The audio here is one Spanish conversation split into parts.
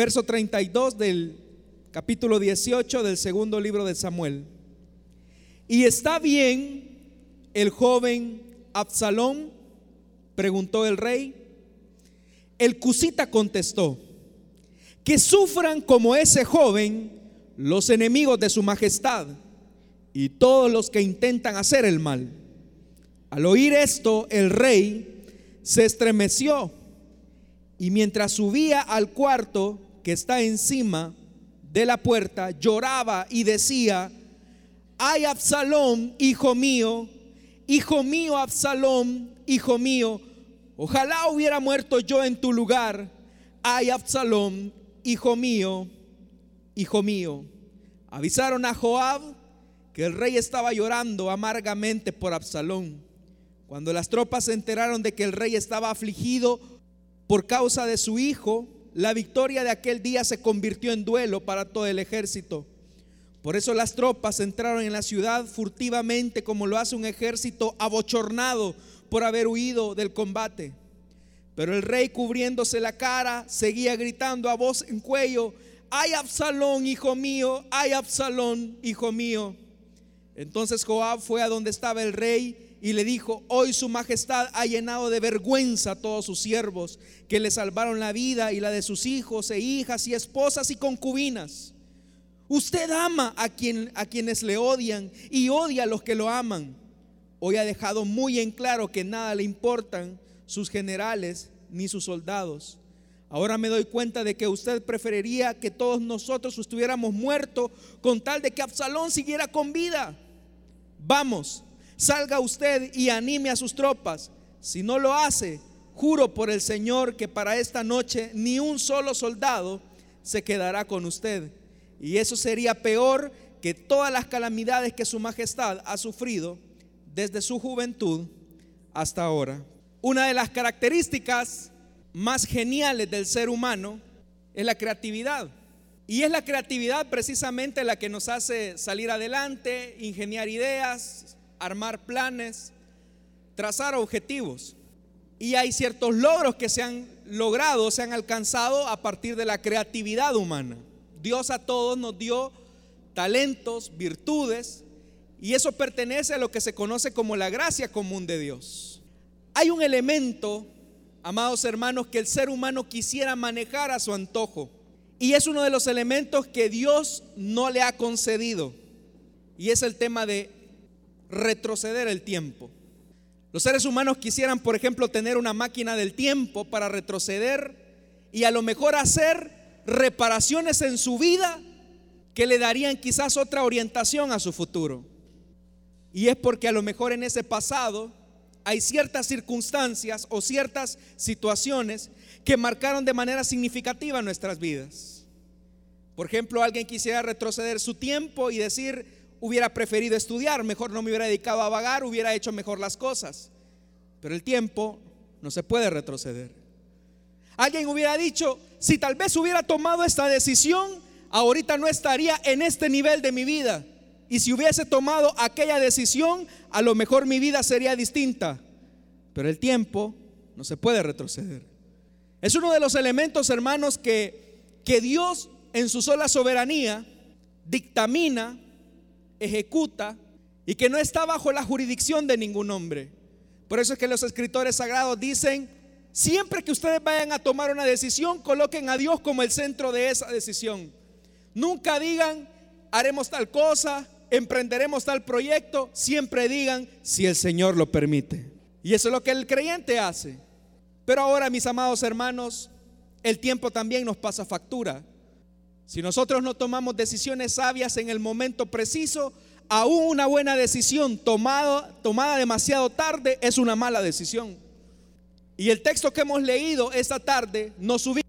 verso 32 del capítulo 18 del segundo libro de Samuel. ¿Y está bien el joven Absalón? preguntó el rey. El cusita contestó, que sufran como ese joven los enemigos de su majestad y todos los que intentan hacer el mal. Al oír esto, el rey se estremeció y mientras subía al cuarto que está encima de la puerta, lloraba y decía, ay Absalón, hijo mío, hijo mío Absalón, hijo mío, ojalá hubiera muerto yo en tu lugar, ay Absalón, hijo mío, hijo mío. Avisaron a Joab que el rey estaba llorando amargamente por Absalón. Cuando las tropas se enteraron de que el rey estaba afligido por causa de su hijo, la victoria de aquel día se convirtió en duelo para todo el ejército. Por eso las tropas entraron en la ciudad furtivamente como lo hace un ejército abochornado por haber huido del combate. Pero el rey cubriéndose la cara seguía gritando a voz en cuello, ay Absalón, hijo mío, ay Absalón, hijo mío. Entonces Joab fue a donde estaba el rey y le dijo, hoy su majestad ha llenado de vergüenza a todos sus siervos que le salvaron la vida y la de sus hijos e hijas y esposas y concubinas. Usted ama a, quien, a quienes le odian y odia a los que lo aman. Hoy ha dejado muy en claro que nada le importan sus generales ni sus soldados. Ahora me doy cuenta de que usted preferiría que todos nosotros estuviéramos muertos con tal de que Absalón siguiera con vida. Vamos, salga usted y anime a sus tropas. Si no lo hace, juro por el Señor que para esta noche ni un solo soldado se quedará con usted. Y eso sería peor que todas las calamidades que su majestad ha sufrido desde su juventud hasta ahora. Una de las características más geniales del ser humano es la creatividad. Y es la creatividad precisamente la que nos hace salir adelante, ingeniar ideas, armar planes, trazar objetivos. Y hay ciertos logros que se han logrado, se han alcanzado a partir de la creatividad humana. Dios a todos nos dio talentos, virtudes, y eso pertenece a lo que se conoce como la gracia común de Dios. Hay un elemento, amados hermanos, que el ser humano quisiera manejar a su antojo, y es uno de los elementos que Dios no le ha concedido, y es el tema de retroceder el tiempo. Los seres humanos quisieran, por ejemplo, tener una máquina del tiempo para retroceder y a lo mejor hacer reparaciones en su vida que le darían quizás otra orientación a su futuro. Y es porque a lo mejor en ese pasado hay ciertas circunstancias o ciertas situaciones que marcaron de manera significativa nuestras vidas. Por ejemplo, alguien quisiera retroceder su tiempo y decir, hubiera preferido estudiar, mejor no me hubiera dedicado a vagar, hubiera hecho mejor las cosas. Pero el tiempo no se puede retroceder. Alguien hubiera dicho, si tal vez hubiera tomado esta decisión, ahorita no estaría en este nivel de mi vida. Y si hubiese tomado aquella decisión, a lo mejor mi vida sería distinta. Pero el tiempo no se puede retroceder. Es uno de los elementos, hermanos, que, que Dios en su sola soberanía dictamina ejecuta y que no está bajo la jurisdicción de ningún hombre. Por eso es que los escritores sagrados dicen, siempre que ustedes vayan a tomar una decisión, coloquen a Dios como el centro de esa decisión. Nunca digan, haremos tal cosa, emprenderemos tal proyecto, siempre digan, si el Señor lo permite. Y eso es lo que el creyente hace. Pero ahora, mis amados hermanos, el tiempo también nos pasa factura. Si nosotros no tomamos decisiones sabias en el momento preciso, aún una buena decisión tomada, tomada demasiado tarde es una mala decisión. Y el texto que hemos leído esta tarde nos ubica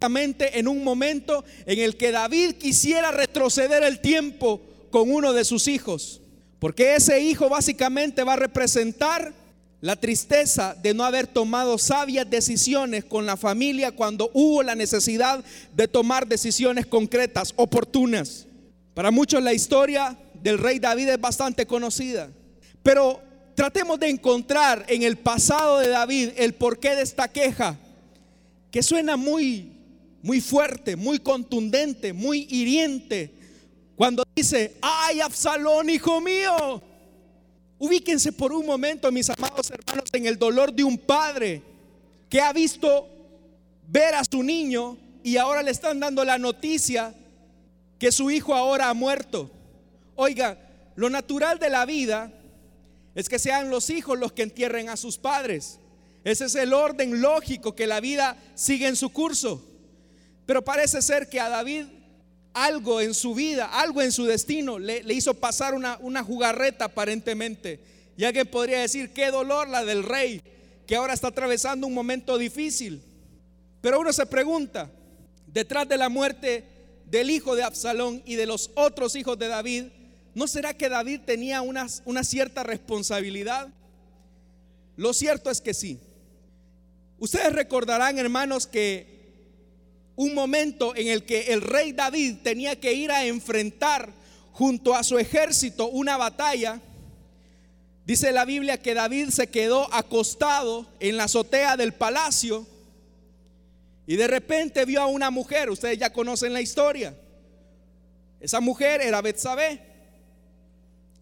en un momento en el que David quisiera retroceder el tiempo con uno de sus hijos. Porque ese hijo básicamente va a representar la tristeza de no haber tomado sabias decisiones con la familia cuando hubo la necesidad de tomar decisiones concretas, oportunas. Para muchos la historia del rey David es bastante conocida, pero tratemos de encontrar en el pasado de David el porqué de esta queja, que suena muy muy fuerte, muy contundente, muy hiriente, cuando dice, ay Absalón, hijo mío. Ubíquense por un momento, mis amados hermanos, en el dolor de un padre que ha visto ver a su niño y ahora le están dando la noticia que su hijo ahora ha muerto. Oiga, lo natural de la vida es que sean los hijos los que entierren a sus padres. Ese es el orden lógico que la vida sigue en su curso. Pero parece ser que a David algo en su vida, algo en su destino le, hizo pasar una, una jugarreta aparentemente. Y alguien podría decir, qué dolor la del rey, que ahora está atravesando un momento difícil. Pero uno se pregunta, detrás de la muerte del hijo de Absalón y de los otros hijos de David, ¿no será que David tenía una, una cierta responsabilidad? Lo cierto es que sí. Ustedes recordarán, hermanos, que un momento en el que el rey David tenía que ir a enfrentar junto a su ejército una batalla. Dice la Biblia que David se quedó acostado en la azotea del palacio y de repente vio a una mujer, ustedes ya conocen la historia. Esa mujer era Betsabé.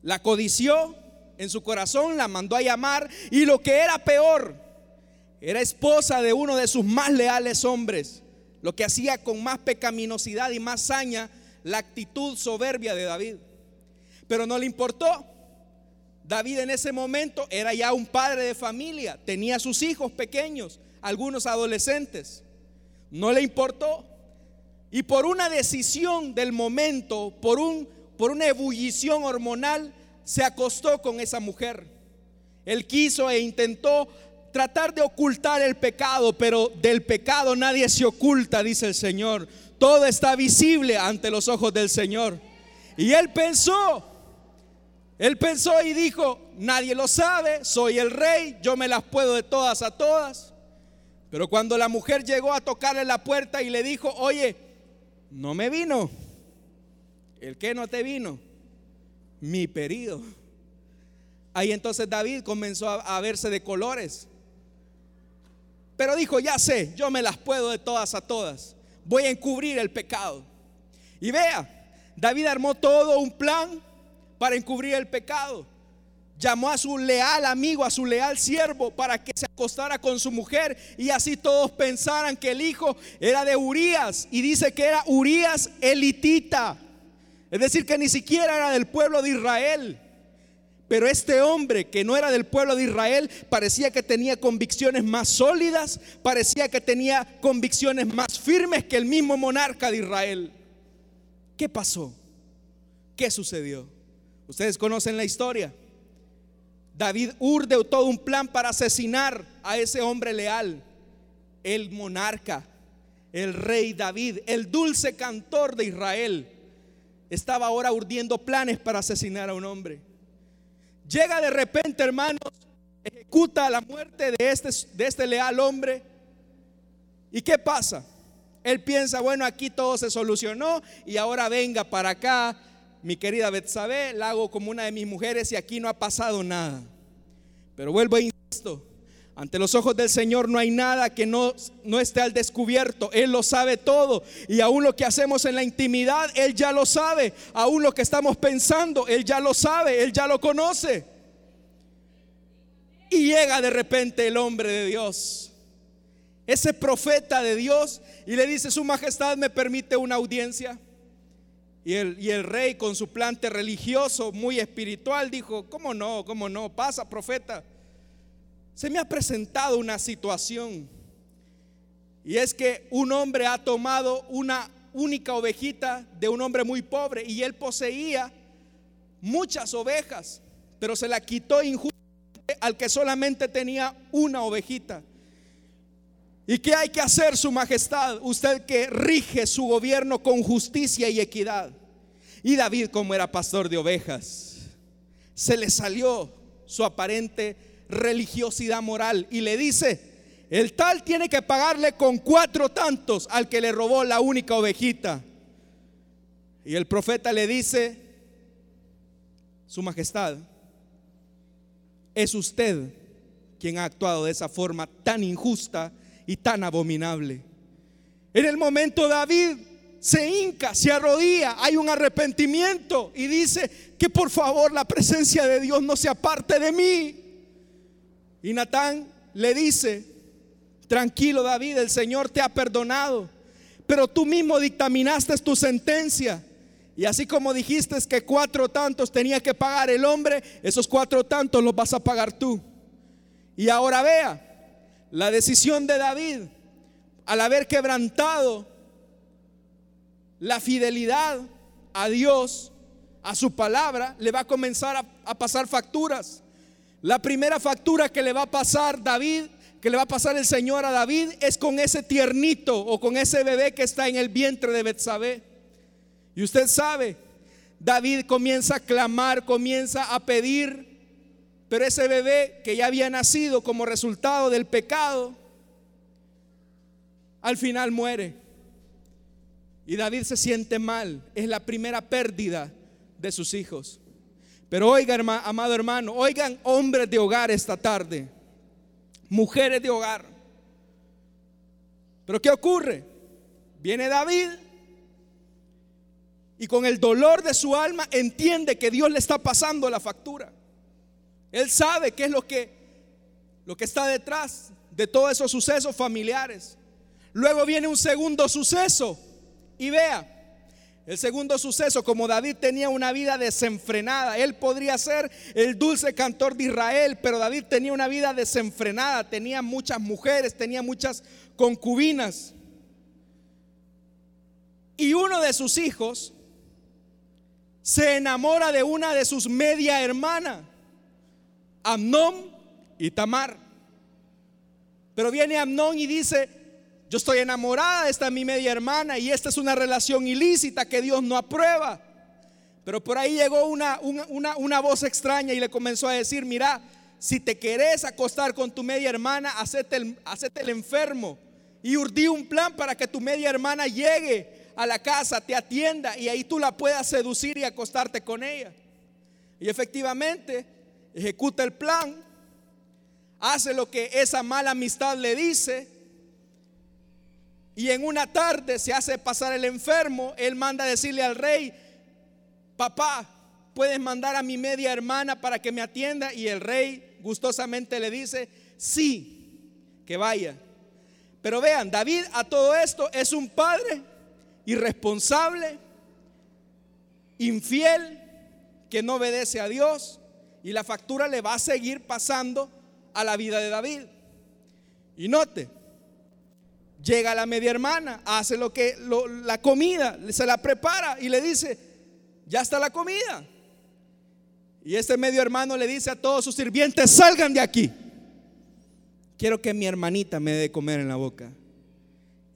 La codició en su corazón, la mandó a llamar y lo que era peor, era esposa de uno de sus más leales hombres, lo que hacía con más pecaminosidad y más saña la actitud soberbia de David. Pero no le importó. David en ese momento era ya un padre de familia, tenía sus hijos pequeños, algunos adolescentes no le importó. Y por una decisión del momento, por, un, por una ebullición hormonal, se acostó con esa mujer. Él quiso e intentó tratar de ocultar el pecado, pero del pecado nadie se oculta, dice el Señor. Todo está visible ante los ojos del Señor. Y él pensó, él pensó y dijo, nadie lo sabe, soy el rey, yo me las puedo de todas a todas. Pero cuando la mujer llegó a tocarle la puerta y le dijo, oye, no me vino. ¿El que no te vino? Mi periodo. Ahí entonces David comenzó a, verse de colores. Pero dijo, ya sé, yo me las puedo de todas a todas. Voy a encubrir el pecado. Y vea, David armó todo un plan para encubrir el pecado llamó a su leal amigo, a su leal siervo, para que se acostara con su mujer y así todos pensaran que el hijo era de Urías y dice que era Urías elitita, es decir, que ni siquiera era del pueblo de Israel. Pero este hombre que no era del pueblo de Israel parecía que tenía convicciones más sólidas, parecía que tenía convicciones más firmes que el mismo monarca de Israel. ¿Qué pasó? ¿Qué sucedió? Ustedes conocen la historia. David urde todo un plan para asesinar a ese hombre leal, el monarca, el rey David, el dulce cantor de Israel. Estaba ahora urdiendo planes para asesinar a un hombre. Llega de repente, hermanos, ejecuta la muerte de este, de este leal hombre. ¿Y qué pasa? Él piensa, bueno, aquí todo se solucionó y ahora venga para acá mi querida Betsabé, la hago como una de mis mujeres y aquí no ha pasado nada. Pero vuelvo a insisto, ante los ojos del Señor no hay nada que no, no esté al descubierto. Él lo sabe todo. Y aún lo que hacemos en la intimidad, Él ya lo sabe. Aún lo que estamos pensando, Él ya lo sabe, Él ya lo conoce. Y llega de repente el hombre de Dios, ese profeta de Dios, y le dice, Su Majestad me permite una audiencia. Y el, rey con su plante religioso, muy espiritual, dijo, ¿cómo no? ¿Cómo no? Pasa, profeta. Se me ha presentado una situación. Y es que un hombre ha tomado una única ovejita de un hombre muy pobre y él poseía muchas ovejas, pero se la quitó injustamente al que solamente tenía una ovejita. ¿Y qué hay que hacer, Su Majestad? Usted que rige su gobierno con justicia y equidad. Y David, como era pastor de ovejas, se le salió su aparente religiosidad moral y le dice, el tal tiene que pagarle con cuatro tantos al que le robó la única ovejita. Y el profeta le dice, Su Majestad, es usted quien ha actuado de esa forma tan injusta y tan abominable. En el momento David se hinca, se arrodilla, hay un arrepentimiento y dice que por favor la presencia de Dios no se aparte de mí. Y Natán le dice, tranquilo David, el Señor te ha perdonado, pero tú mismo dictaminaste tu sentencia. Y así como dijiste que cuatro tantos tenía que pagar el hombre, esos cuatro tantos los vas a pagar tú. Y ahora vea, la decisión de David, al haber quebrantado la fidelidad a Dios, a su palabra, le va a comenzar a, pasar facturas. La primera factura que le va a pasar David, que le va a pasar el Señor a David, es con ese tiernito o con ese bebé que está en el vientre de Betsabé. Y usted sabe, David comienza a clamar, comienza a pedir, pero ese bebé que ya había nacido como resultado del pecado, al final muere. Y David se siente mal. Es la primera pérdida de sus hijos. Pero oiga, amado hermano, oigan hombres de hogar esta tarde, mujeres de hogar. Pero ¿qué ocurre? Viene David y con el dolor de su alma entiende que Dios le está pasando la factura. Él sabe qué es lo que, lo que está detrás de todos esos sucesos familiares. Luego viene un segundo suceso y vea, el segundo suceso, como David tenía una vida desenfrenada, él podría ser el dulce cantor de Israel, pero David tenía una vida desenfrenada, tenía muchas mujeres, tenía muchas concubinas. Y uno de sus hijos se enamora de una de sus media hermanas, Amnón y Tamar. Pero viene Amnón y dice, yo estoy enamorada, esta es mi media hermana y esta es una relación ilícita que Dios no aprueba. Pero por ahí llegó una, una, voz extraña y le comenzó a decir, mira, si te querés acostar con tu media hermana, hacete el, el enfermo. Y urdí un plan para que tu media hermana llegue a la casa, te atienda y ahí tú la puedas seducir y acostarte con ella. Y efectivamente ejecuta el plan, hace lo que esa mala amistad le dice y en una tarde se hace pasar el enfermo, él manda a decirle al rey, papá, puedes mandar a mi media hermana para que me atienda. Y el rey gustosamente le dice, sí, que vaya. Pero vean, David a todo esto es un padre irresponsable, infiel, que no obedece a Dios. Y la factura le va a seguir pasando a la vida de David. Y note, Llega la media hermana, hace lo que la comida, se la prepara y le dice, "Ya está la comida." Y este medio hermano le dice a todos sus sirvientes, "Salgan de aquí. Quiero que mi hermanita me dé comer en la boca."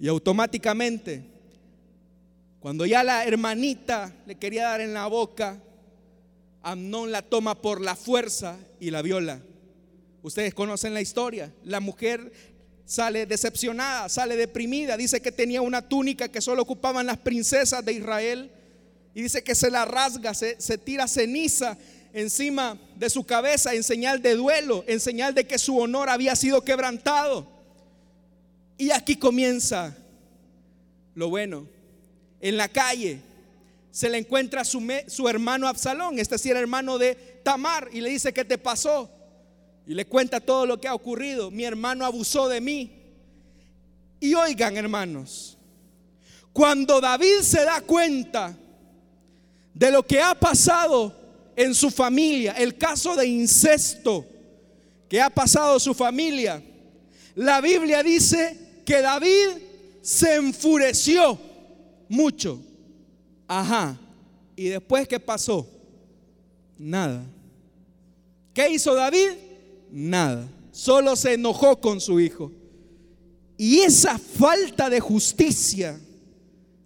Y automáticamente cuando ya la hermanita le quería dar en la boca, Amnón la toma por la fuerza y la viola. Ustedes conocen la historia. La mujer sale decepcionada, sale deprimida, dice que tenía una túnica que solo ocupaban las princesas de Israel y dice que se la rasga, se, tira ceniza encima de su cabeza en señal de duelo, en señal de que su honor había sido quebrantado. Y aquí comienza lo bueno. En la calle se le encuentra su, su hermano Absalón, este sí era hermano de Tamar, y le dice, ¿qué te pasó? Y le cuenta todo lo que ha ocurrido. Mi hermano abusó de mí. Y oigan, hermanos, cuando David se da cuenta de lo que ha pasado en su familia, el caso de incesto que ha pasado su familia, la Biblia dice que David se enfureció mucho. Ajá. ¿Y después qué pasó? Nada. ¿Qué hizo David? Nada. Solo se enojó con su hijo. Y esa falta de justicia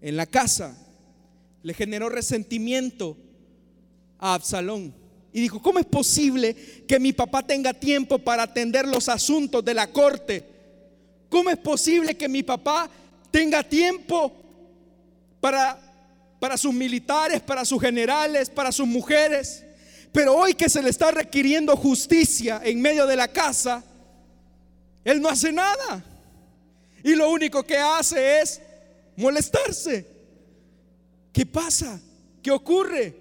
en la casa le generó resentimiento a Absalón. Y dijo, ¿cómo es posible que mi papá tenga tiempo para atender los asuntos de la corte? ¿Cómo es posible que mi papá tenga tiempo para, para sus militares, para sus generales, para sus mujeres? Pero hoy que se le está requiriendo justicia en medio de la casa, él no hace nada. Y lo único que hace es molestarse. ¿Qué pasa? ¿Qué ocurre?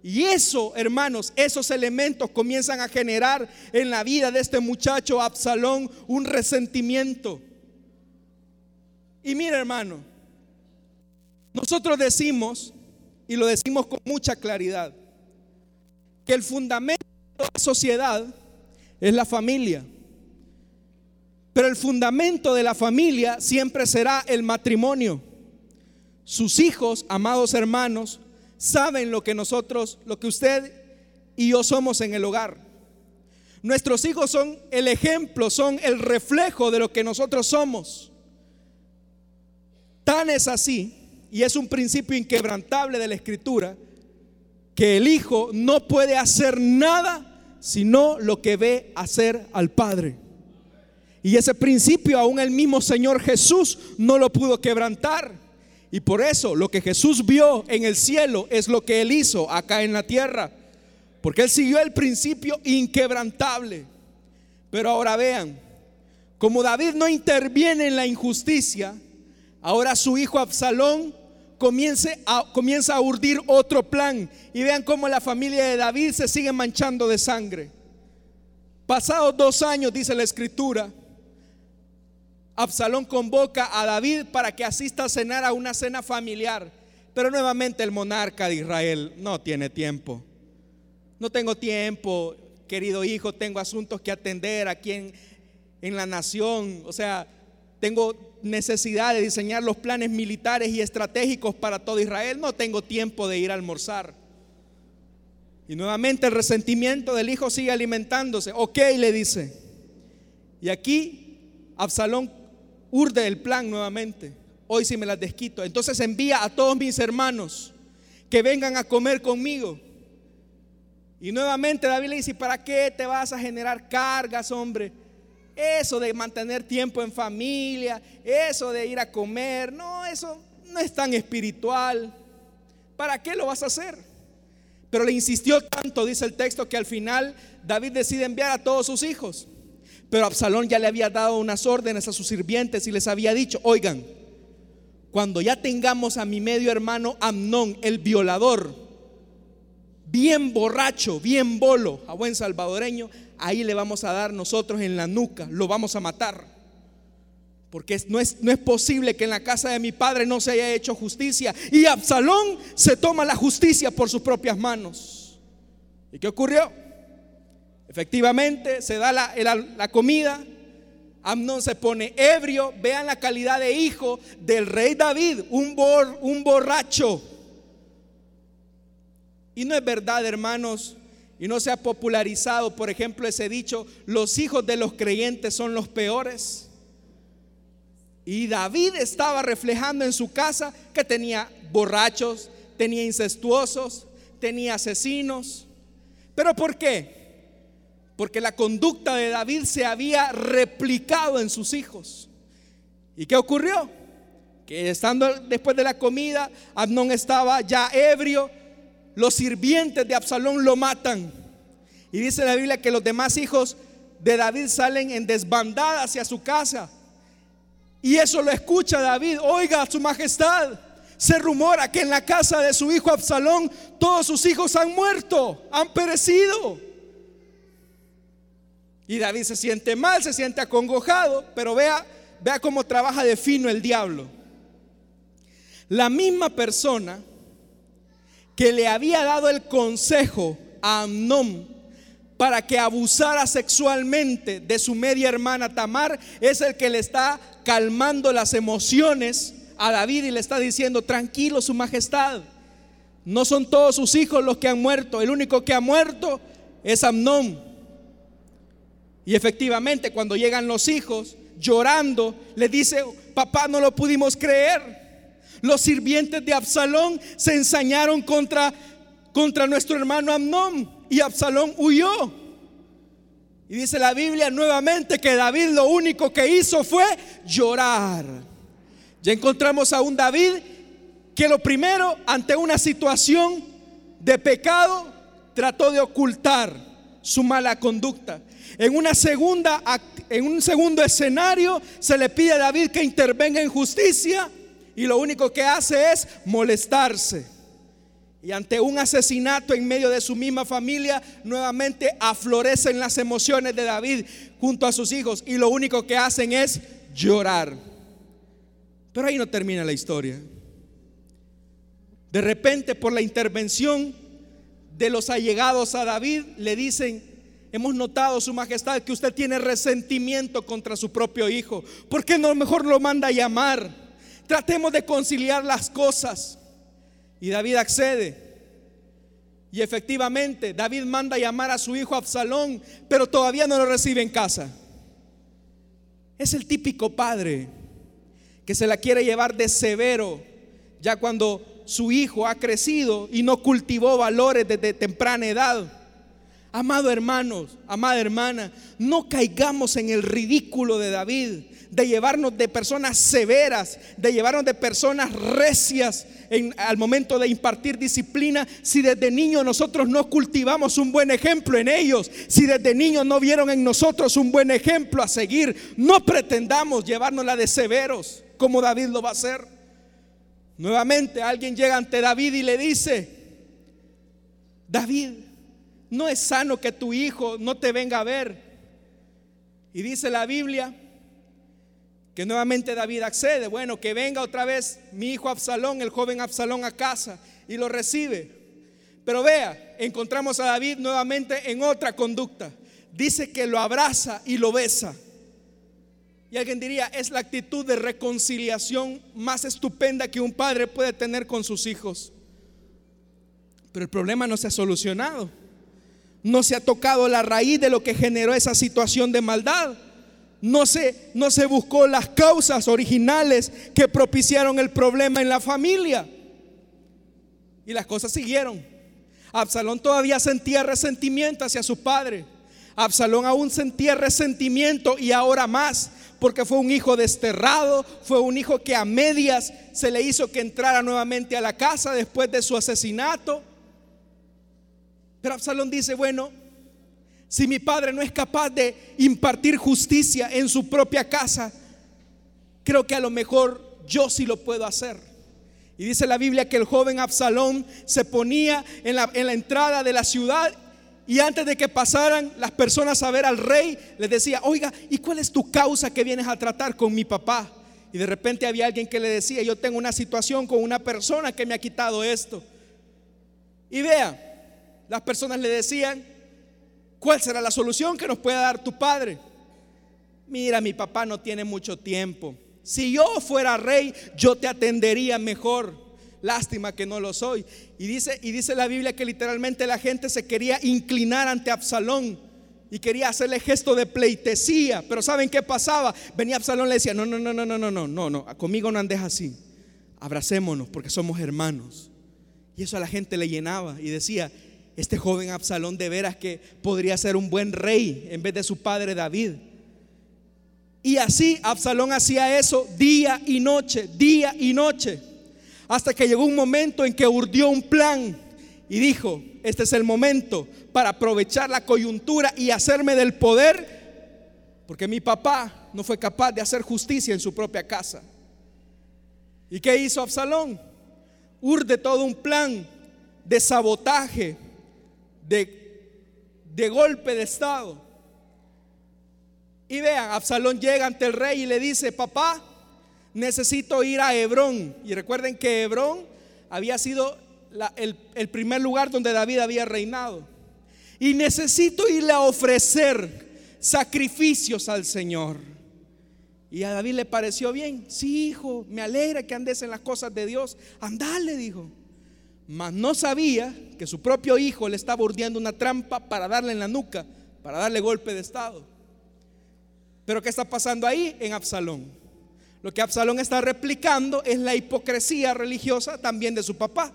Y eso, hermanos, esos elementos comienzan a generar en la vida de este muchacho Absalón un resentimiento. Y mira, hermano, nosotros decimos, y lo decimos con mucha claridad, que el fundamento de la sociedad es la familia. Pero el fundamento de la familia siempre será el matrimonio. Sus hijos, amados hermanos, saben lo que nosotros, lo que usted y yo somos en el hogar. Nuestros hijos son el ejemplo, son el reflejo de lo que nosotros somos. Tan es así, y es un principio inquebrantable de la escritura, que el hijo no puede hacer nada sino lo que ve hacer al Padre. Y ese principio aún el mismo Señor Jesús no lo pudo quebrantar. Y por eso lo que Jesús vio en el cielo es lo que Él hizo acá en la tierra. Porque Él siguió el principio inquebrantable. Pero ahora vean, como David no interviene en la injusticia, ahora su hijo Absalón comienza a, comienza a urdir otro plan. Y vean cómo la familia de David se sigue manchando de sangre. Pasados dos años, dice la escritura, Absalón convoca a David para que asista a cenar a una cena familiar. Pero nuevamente el monarca de Israel no tiene tiempo. No tengo tiempo, querido hijo, tengo asuntos que atender aquí en, en la nación. O sea, tengo necesidad de diseñar los planes militares y estratégicos para todo Israel. No tengo tiempo de ir a almorzar. Y nuevamente el resentimiento del hijo sigue alimentándose. Ok, le dice. Y aquí Absalón urde el plan nuevamente. Hoy sí me las desquito. Entonces envía a todos mis hermanos que vengan a comer conmigo. Y nuevamente David le dice, ¿para qué te vas a generar cargas, hombre? Eso de mantener tiempo en familia, eso de ir a comer, no, eso no es tan espiritual. ¿Para qué lo vas a hacer? Pero le insistió tanto, dice el texto, que al final David decide enviar a todos sus hijos. Pero Absalón ya le había dado unas órdenes a sus sirvientes y les había dicho, oigan, cuando ya tengamos a mi medio hermano Amnón, el violador, bien borracho, bien bolo, a buen salvadoreño, ahí le vamos a dar nosotros en la nuca, lo vamos a matar. Porque no es, no es posible que en la casa de mi padre no se haya hecho justicia. Y Absalón se toma la justicia por sus propias manos. ¿Y qué ocurrió? Efectivamente, se da la, comida. Amnón se pone ebrio. Vean la calidad de hijo del rey David, un, un borracho. Y no es verdad, hermanos, y no se ha popularizado, por ejemplo, ese dicho, los hijos de los creyentes son los peores. Y David estaba reflejando en su casa que tenía borrachos, tenía incestuosos, tenía asesinos. ¿Pero por qué? porque la conducta de David se había replicado en sus hijos. ¿Y qué ocurrió? Que estando después de la comida, Abnón estaba ya ebrio, los sirvientes de Absalón lo matan. Y dice la Biblia que los demás hijos de David salen en desbandada hacia su casa. Y eso lo escucha David. Oiga, su majestad, se rumora que en la casa de su hijo Absalón todos sus hijos han muerto, han perecido. Y David se siente mal, se siente acongojado, pero vea, vea cómo trabaja de fino el diablo. La misma persona que le había dado el consejo a Amnón para que abusara sexualmente de su media hermana Tamar, es el que le está calmando las emociones a David y le está diciendo, tranquilo, su majestad, no son todos sus hijos los que han muerto, el único que ha muerto es Amnón. Y efectivamente, cuando llegan los hijos llorando, le dice, papá, no lo pudimos creer. Los sirvientes de Absalón se ensañaron contra, contra nuestro hermano Amnón y Absalón huyó. Y dice la Biblia nuevamente que David lo único que hizo fue llorar. Ya encontramos a un David que lo primero, ante una situación de pecado, trató de ocultar su mala conducta. En, una segunda, en un segundo escenario se le pide a David que intervenga en justicia y lo único que hace es molestarse. Y ante un asesinato en medio de su misma familia, nuevamente aflorecen las emociones de David junto a sus hijos y lo único que hacen es llorar. Pero ahí no termina la historia. De repente, por la intervención de los allegados a David, le dicen, hemos notado, Su Majestad, que usted tiene resentimiento contra su propio hijo. ¿Por qué no mejor lo manda a llamar? Tratemos de conciliar las cosas. Y David accede. Y efectivamente, David manda llamar a su hijo Absalón, pero todavía no lo recibe en casa. Es el típico padre que se la quiere llevar de severo, ya cuando su hijo ha crecido y no cultivó valores desde temprana edad. Amado hermanos, amada hermana, no caigamos en el ridículo de David de llevarnos de personas severas, de llevarnos de personas recias al momento de impartir disciplina, si desde niños nosotros no cultivamos un buen ejemplo en ellos, si desde niños no vieron en nosotros un buen ejemplo a seguir, no pretendamos llevárnosla de severos como David lo va a hacer. Nuevamente alguien llega ante David y le dice, David, no es sano que tu hijo no te venga a ver. Y dice la Biblia que nuevamente David accede, bueno, que venga otra vez mi hijo Absalón, el joven Absalón a casa y lo recibe. Pero vea, encontramos a David nuevamente en otra conducta. Dice que lo abraza y lo besa. Y alguien diría, es la actitud de reconciliación más estupenda que un padre puede tener con sus hijos. Pero el problema no se ha solucionado. No se ha tocado la raíz de lo que generó esa situación de maldad no se, no se buscó las causas originales que propiciaron el problema en la familia. Y las cosas siguieron. Absalón todavía sentía resentimiento hacia su padre. Absalón aún sentía resentimiento y ahora más, porque fue un hijo desterrado, fue un hijo que a medias se le hizo que entrara nuevamente a la casa después de su asesinato. Pero Absalón dice, bueno, si mi padre no es capaz de impartir justicia en su propia casa, creo que a lo mejor yo sí lo puedo hacer. Y dice la Biblia que el joven Absalón se ponía en la, en la entrada de la ciudad y antes de que pasaran las personas a ver al rey, les decía, oiga, ¿y cuál es tu causa que vienes a tratar con mi papá? Y de repente había alguien que le decía, yo tengo una situación con una persona que me ha quitado esto. Y vea, las personas le decían, ¿Cuál será la solución que nos pueda dar tu padre? Mira, mi papá no tiene mucho tiempo. Si yo fuera rey, yo te atendería mejor. Lástima que no lo soy. Y dice, y dice la Biblia que literalmente la gente se quería inclinar ante Absalón y quería hacerle gesto de pleitesía. Pero ¿saben qué pasaba? Venía Absalón y le decía, no, no, no, no, no, no, no, no, no, conmigo no andes así. Abracémonos porque somos hermanos. Y eso a la gente le llenaba y decía, este joven Absalón de veras que podría ser un buen rey en vez de su padre David. Y así Absalón hacía eso día y noche, día y noche, hasta que llegó un momento en que urdió un plan y dijo, este es el momento para aprovechar la coyuntura y hacerme del poder, porque mi papá no fue capaz de hacer justicia en su propia casa. ¿Y qué hizo Absalón? Urde todo un plan de sabotaje, de, golpe de estado. Y vean, Absalón llega ante el rey y le dice, papá, necesito ir a Hebrón. Y recuerden que Hebrón había sido el, el, primer lugar donde David había reinado. Y necesito irle a ofrecer sacrificios al Señor. Y a David le pareció bien. Sí, hijo, me alegra que andes en las cosas de Dios. Andale, dijo. Mas no sabía que su propio hijo le estaba urdiendo una trampa para darle en la nuca, para darle golpe de estado. Pero ¿qué está pasando ahí en Absalón? Lo que Absalón está replicando es la hipocresía religiosa también de su papá.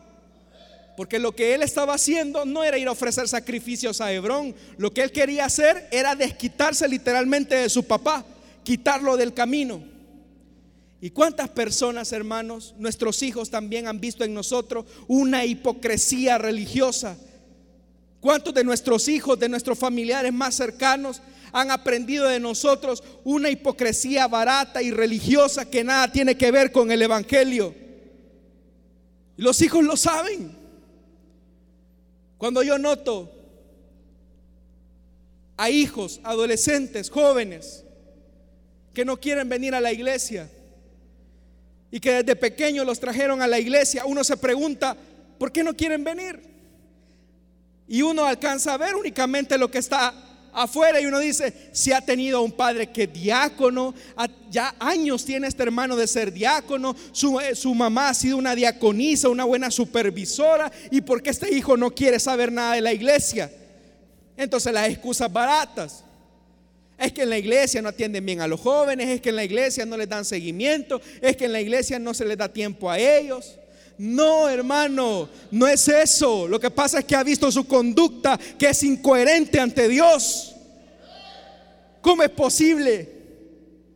Porque lo que él estaba haciendo no era ir a ofrecer sacrificios a Hebrón. Lo que él quería hacer era desquitarse literalmente de su papá, quitarlo del camino. ¿Y cuántas personas, hermanos, nuestros hijos también han visto en nosotros una hipocresía religiosa? ¿Cuántos de nuestros hijos, de nuestros familiares más cercanos han aprendido de nosotros una hipocresía barata y religiosa que nada tiene que ver con el Evangelio? Los hijos lo saben. Cuando yo noto a hijos, adolescentes, jóvenes, que no quieren venir a la iglesia y que desde pequeños los trajeron a la iglesia, uno se pregunta, ¿por qué no quieren venir? Y uno alcanza a ver únicamente lo que está afuera y uno dice, si ha tenido un padre que diácono, ya años tiene este hermano de ser diácono, su, eh, su, mamá ha sido una diaconisa, una buena supervisora, y por qué este hijo no quiere saber nada de la iglesia. Entonces las excusas baratas. Es que en la iglesia no atienden bien a los jóvenes, es que en la iglesia no les dan seguimiento, es que en la iglesia no se les da tiempo a ellos. No, hermano, no es eso. Lo que pasa es que ha visto su conducta que es incoherente ante Dios. ¿Cómo es posible?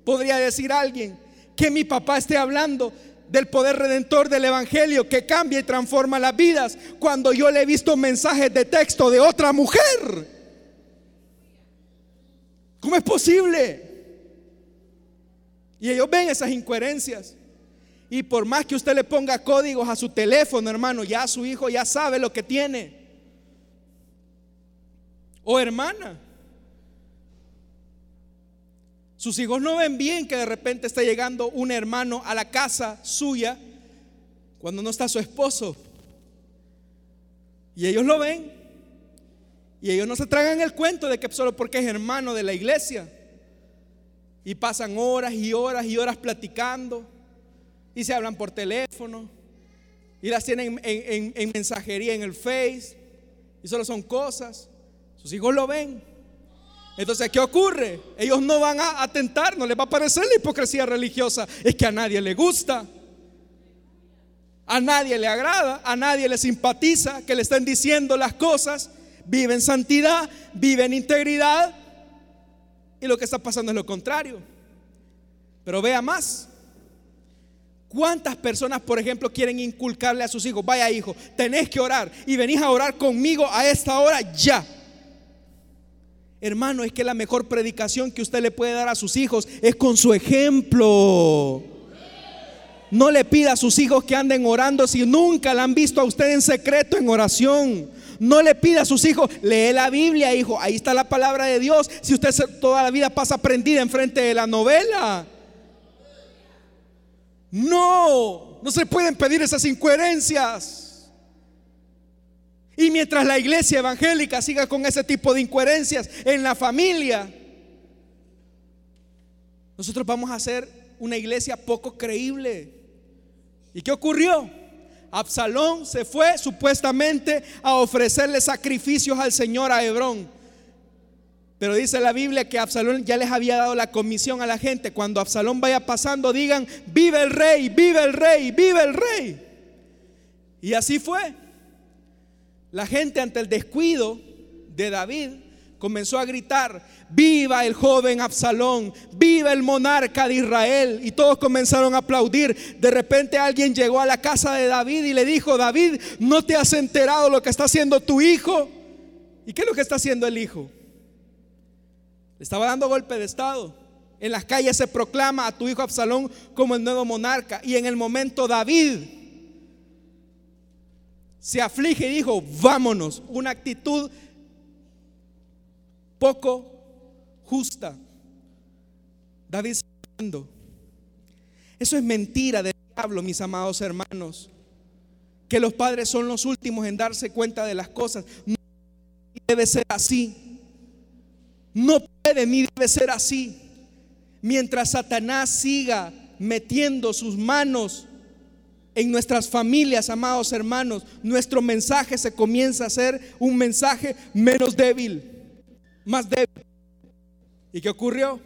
Podría decir alguien que mi papá esté hablando del poder redentor del Evangelio que cambia y transforma las vidas cuando yo le he visto mensajes de texto de otra mujer. ¿Cómo es posible? Y ellos ven esas incoherencias. Y por más que usted le ponga códigos a su teléfono, hermano, ya su hijo ya sabe lo que tiene. O hermana. Sus hijos no ven bien que de repente está llegando un hermano a la casa suya cuando no está su esposo. Y ellos lo ven. Y ellos no se tragan el cuento de que solo porque es hermano de la iglesia. Y pasan horas y horas y horas platicando y se hablan por teléfono y las tienen en, mensajería en el Face y solo son cosas. Sus hijos lo ven. Entonces, ¿qué ocurre? Ellos no van a atentar, no les va a parecer la hipocresía religiosa. Es que a nadie le gusta, a nadie le agrada, a nadie le simpatiza que le estén diciendo las cosas. Vive en santidad, vive en integridad. Y lo que está pasando es lo contrario. Pero vea más. ¿Cuántas personas, por ejemplo, quieren inculcarle a sus hijos? Vaya hijo, tenés que orar y venís a orar conmigo a esta hora ya. Hermano, es que la mejor predicación que usted le puede dar a sus hijos es con su ejemplo. No le pida a sus hijos que anden orando si nunca la han visto a usted en secreto en oración. No le pida a sus hijos, lee la Biblia, hijo. Ahí está la palabra de Dios. Si usted toda la vida pasa prendida enfrente de la novela. No, no se pueden pedir esas incoherencias. Y mientras la iglesia evangélica siga con ese tipo de incoherencias en la familia, nosotros vamos a ser una iglesia poco creíble. ¿Y qué ocurrió? Absalón se fue supuestamente a ofrecerle sacrificios al Señor a Hebrón. Pero dice la Biblia que Absalón ya les había dado la comisión a la gente. Cuando Absalón vaya pasando, digan, vive el rey, vive el rey, vive el rey. Y así fue. La gente ante el descuido de David comenzó a gritar, viva el joven Absalón, viva el monarca de Israel. Y todos comenzaron a aplaudir. De repente alguien llegó a la casa de David y le dijo, David, ¿no te has enterado lo que está haciendo tu hijo? ¿Y qué es lo que está haciendo el hijo? estaba dando golpe de Estado. En las calles se proclama a tu hijo Absalón como el nuevo monarca. Y en el momento David se aflige y dijo, vámonos. Una actitud poco justa. David Eso es mentira del diablo, mis amados hermanos. Que los padres son los últimos en darse cuenta de las cosas. No debe ser así. No puede ni debe ser así. Mientras Satanás siga metiendo sus manos en nuestras familias, amados hermanos, nuestro mensaje se comienza a ser un mensaje menos débil, más débil. ¿Y qué ocurrió?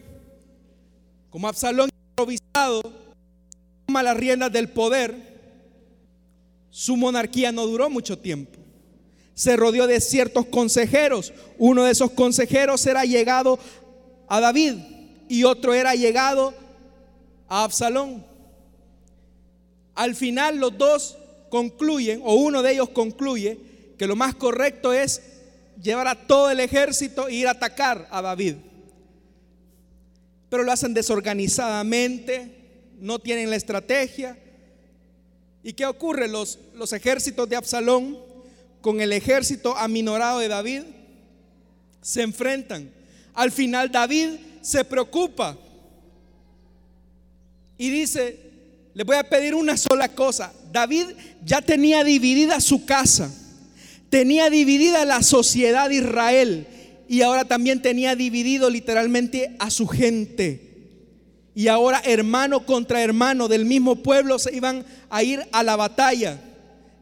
Como Absalón improvisado toma las riendas del poder, su monarquía no duró mucho tiempo se rodeó de ciertos consejeros. Uno de esos consejeros era llegado a David y otro era llegado a Absalón. Al final los dos concluyen, o uno de ellos concluye, que lo más correcto es llevar a todo el ejército e ir a atacar a David. Pero lo hacen desorganizadamente, no tienen la estrategia. ¿Y qué ocurre? Los, los ejércitos de Absalón con el ejército aminorado de David se enfrentan. Al final David se preocupa y dice, le voy a pedir una sola cosa. David ya tenía dividida su casa, tenía dividida la sociedad de Israel y ahora también tenía dividido literalmente a su gente. Y ahora hermano contra hermano del mismo pueblo se iban a ir a la batalla.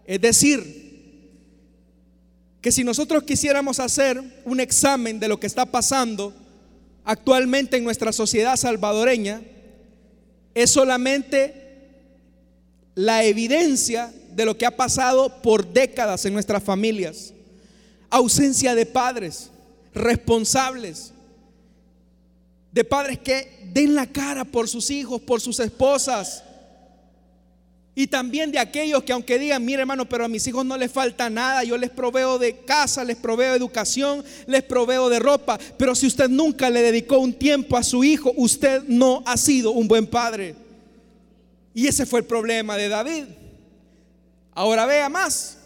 Es decir, que si nosotros quisiéramos hacer un examen de lo que está pasando actualmente en nuestra sociedad salvadoreña, es solamente la evidencia de lo que ha pasado por décadas en nuestras familias. Ausencia de padres responsables, de padres que den la cara por sus hijos, por sus esposas. Y también de aquellos que aunque digan, mire hermano, pero a mis hijos no les falta nada, yo les proveo de casa, les proveo educación, les proveo de ropa, pero si usted nunca le dedicó un tiempo a su hijo, usted no ha sido un buen padre. Y ese fue el problema de David. Ahora vea más.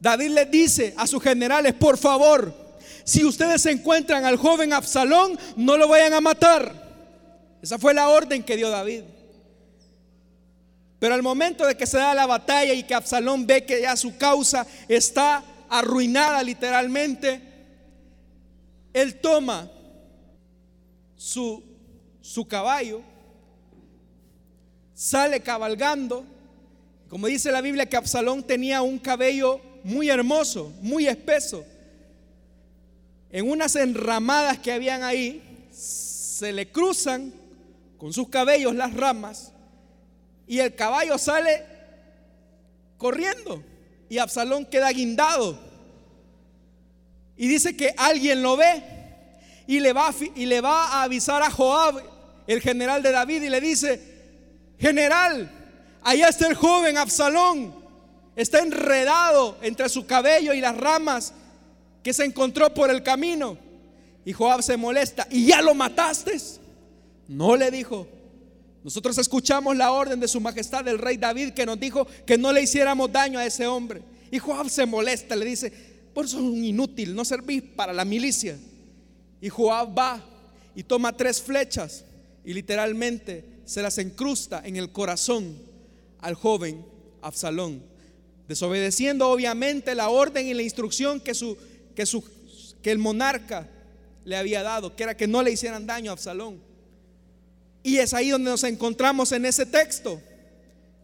David les dice a sus generales, por favor, si ustedes encuentran al joven Absalón, no lo vayan a matar. Esa fue la orden que dio David. Pero al momento de que se da la batalla y que Absalón ve que ya su causa está arruinada literalmente, él toma su, su caballo sale cabalgando. Como dice la Biblia que Absalón tenía un cabello muy hermoso, muy espeso. En unas enramadas que habían ahí, se le cruzan con sus cabellos las ramas y el caballo sale corriendo y Absalón queda guindado. Y dice que alguien lo ve y le va, y le va a avisar a Joab, el general de David, y le dice, general, allá está el joven Absalón, está enredado entre su cabello y las ramas que se encontró por el camino. Y Joab se molesta, ¿y ya lo mataste? No le dijo. Nosotros escuchamos la orden de su majestad el rey David que nos dijo que no le hiciéramos daño a ese hombre. Y Joab se molesta, le dice, por eso es un inútil, no servís para la milicia. Y Joab va y toma tres flechas y literalmente se las encrusta en el corazón al joven Absalón, desobedeciendo obviamente la orden y la instrucción que, su, que, el monarca le había dado, que era que no le hicieran daño a Absalón. Y es ahí donde nos encontramos en ese texto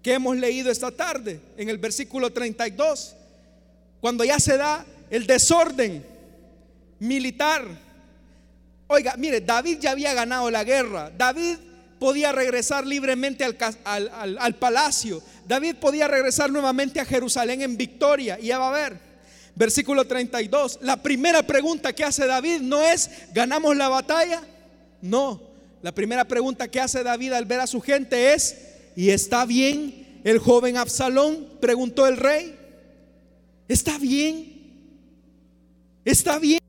que hemos leído esta tarde, en el versículo 32, cuando ya se da el desorden militar. Oiga, mire, David ya había ganado la guerra. David podía regresar libremente al, palacio. David podía regresar nuevamente a Jerusalén en victoria. Y ya va a ver. Versículo 32. La primera pregunta que hace David no es, ¿ganamos la batalla? No. La primera pregunta que hace David al ver a su gente es, ¿y está bien el joven Absalón? Preguntó el rey. ¿Está bien? ¿Está bien?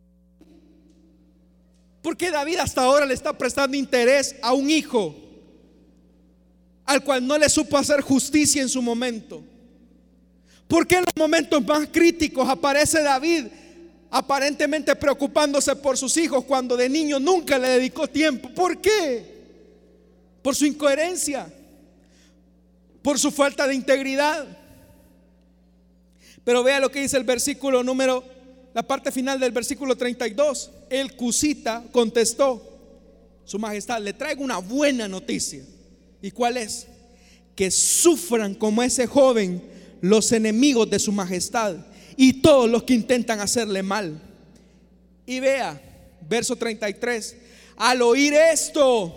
Porque David hasta ahora le está prestando interés a un hijo al cual no le supo hacer justicia en su momento. Porque en los momentos más críticos aparece David aparentemente preocupándose por sus hijos cuando de niño nunca le dedicó tiempo? ¿Por qué? Por su incoherencia, por su falta de integridad. Pero vea lo que dice el versículo número, la parte final del versículo 32. El Cusita contestó, Su Majestad, le traigo una buena noticia. ¿Y cuál es? Que sufran como ese joven los enemigos de su majestad y todos los que intentan hacerle mal. Y vea, verso 33, al oír esto,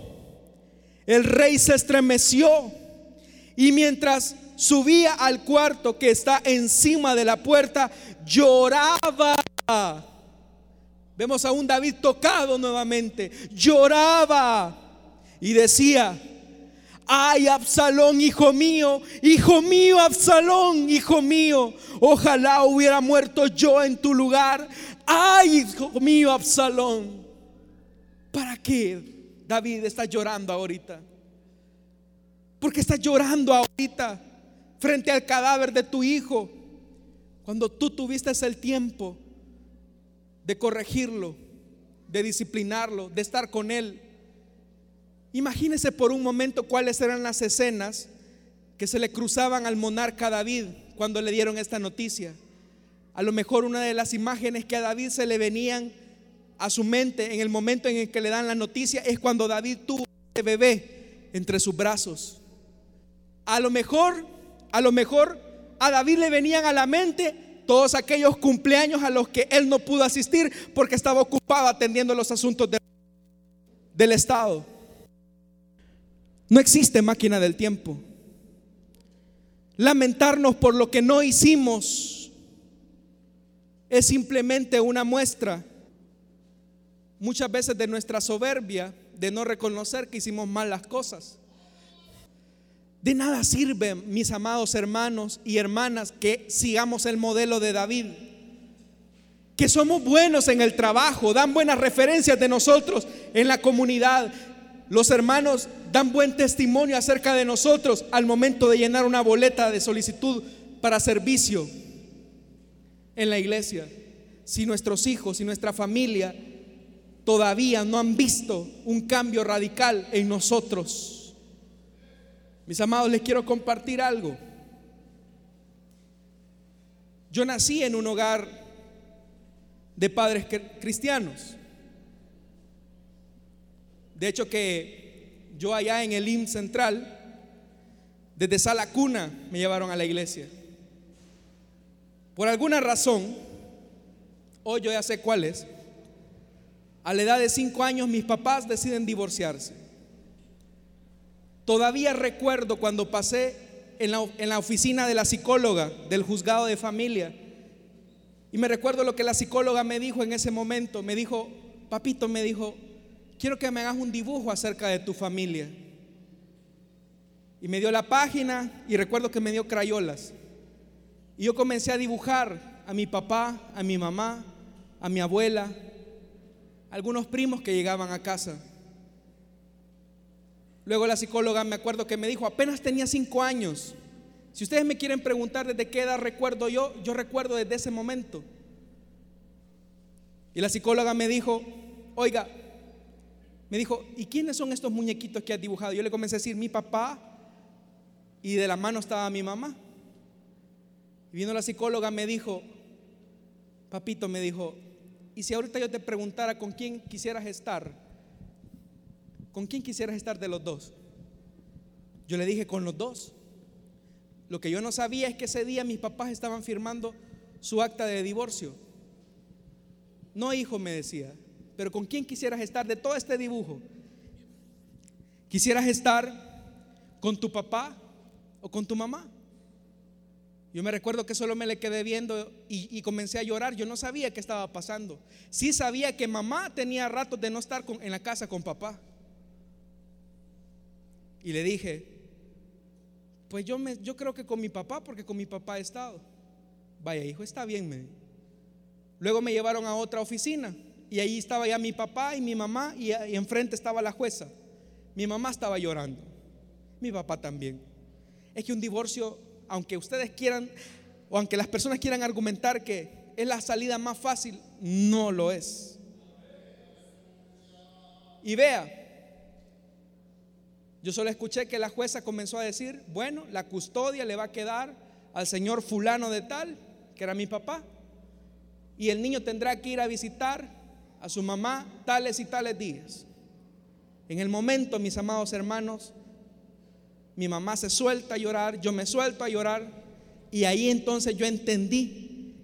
el rey se estremeció y mientras subía al cuarto que está encima de la puerta, lloraba. Vemos a un David tocado nuevamente, lloraba y decía, Ay, Absalón, hijo mío, hijo mío, Absalón, hijo mío, ojalá hubiera muerto yo en tu lugar. ay, hijo mío, Absalón, ¿para qué David está llorando ahorita? Porque está llorando ahorita frente al cadáver de tu hijo cuando tú tuviste el tiempo de corregirlo, de disciplinarlo, de estar con él. Imagínese por un momento cuáles eran las escenas que se le cruzaban al monarca David cuando le dieron esta noticia. A lo mejor una de las imágenes que a David se le venían a su mente en el momento en el que le dan la noticia es cuando David tuvo ese bebé entre sus brazos. A lo mejor, a lo mejor a David le venían a la mente todos aquellos cumpleaños a los que él no pudo asistir porque estaba ocupado atendiendo los asuntos del Estado. No existe máquina del tiempo. Lamentarnos por lo que no hicimos es simplemente una muestra muchas veces de nuestra soberbia de no reconocer que hicimos mal las cosas. De nada sirve, mis amados hermanos y hermanas, que sigamos el modelo de David. Que somos buenos en el trabajo, dan buenas referencias de nosotros en la comunidad. Los hermanos dan buen testimonio acerca de nosotros al momento de llenar una boleta de solicitud para servicio en la iglesia. Si nuestros hijos y nuestra familia todavía no han visto un cambio radical en nosotros, mis amados, les quiero compartir algo. Yo nací en un hogar de padres cristianos. De hecho que yo allá en el IM central, desde sala cuna me llevaron a la iglesia. Por alguna razón, hoy yo ya sé cuál es, a la edad de cinco años mis papás deciden divorciarse. Todavía recuerdo cuando pasé en la, oficina de la psicóloga del juzgado de familia. Y me recuerdo lo que la psicóloga me dijo en ese momento. Me dijo, papito, me dijo, quiero que me hagas un dibujo acerca de tu familia. Y me dio la página y recuerdo que me dio crayolas. Y yo comencé a dibujar a mi papá, a mi mamá, a mi abuela, algunos primos que llegaban a casa. Luego la psicóloga me acuerdo que me dijo, apenas tenía cinco años. Si ustedes me quieren preguntar desde qué edad recuerdo yo, yo recuerdo desde ese momento. Y la psicóloga me dijo, oiga, me dijo, ¿y quiénes son estos muñequitos que has dibujado? Yo le comencé a decir, mi papá, y de la mano estaba mi mamá. Y vino la psicóloga, me dijo, papito, me dijo, ¿y si ahorita yo te preguntara con quién quisieras estar? ¿con quién quisieras estar de los dos? Yo le dije, con los dos. Lo que yo no sabía es que ese día mis papás estaban firmando su acta de divorcio. No, hijo, me decía, pero ¿con quién quisieras estar de todo este dibujo? ¿Quisieras estar con tu papá o con tu mamá? Yo me recuerdo que solo me le quedé viendo y, comencé a llorar. Yo no sabía qué estaba pasando. Sí sabía que mamá tenía ratos de no estar en la casa con papá. Y le dije, pues yo, me, yo creo que con mi papá, porque con mi papá he estado. Vaya, hijo, está bien. Luego me llevaron a otra oficina y ahí estaba ya mi papá y mi mamá y, y enfrente estaba la jueza. Mi mamá estaba llorando, mi papá también. Es que un divorcio, aunque ustedes quieran, o aunque las personas quieran argumentar que es la salida más fácil, no lo es. Y vea, yo solo escuché que la jueza comenzó a decir, bueno, la custodia le va a quedar al señor fulano de tal, que era mi papá, y el niño tendrá que ir a visitar a su mamá tales y tales días. En el momento, mis amados hermanos, mi mamá se suelta a llorar, yo me suelto a llorar, y ahí entonces yo entendí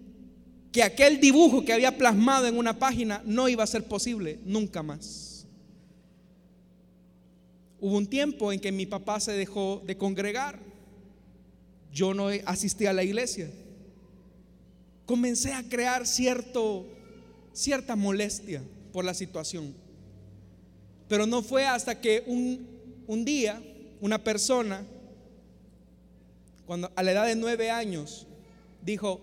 que aquel dibujo que había plasmado en una página no iba a ser posible nunca más. Hubo un tiempo en que mi papá se dejó de congregar. Yo no asistí a la iglesia. Comencé a crear cierto, cierta molestia por la situación. Pero no fue hasta que un, un día una persona, cuando a la edad de nueve años, dijo,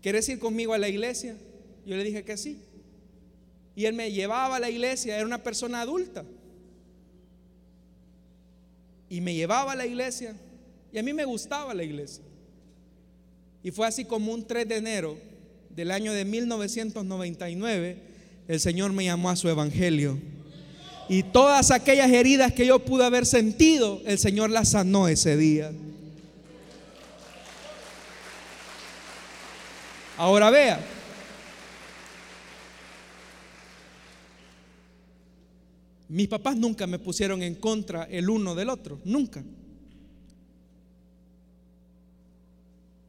¿quieres ir conmigo a la iglesia? Yo le dije que sí. Y él me llevaba a la iglesia, era una persona adulta. Y me llevaba a la iglesia. Y a mí me gustaba la iglesia. Y fue así como un 3 de enero del año de 1999, el Señor me llamó a su evangelio. Y todas aquellas heridas que yo pude haber sentido, el Señor las sanó ese día. Ahora vea. Mis papás nunca me pusieron en contra el uno del otro, nunca.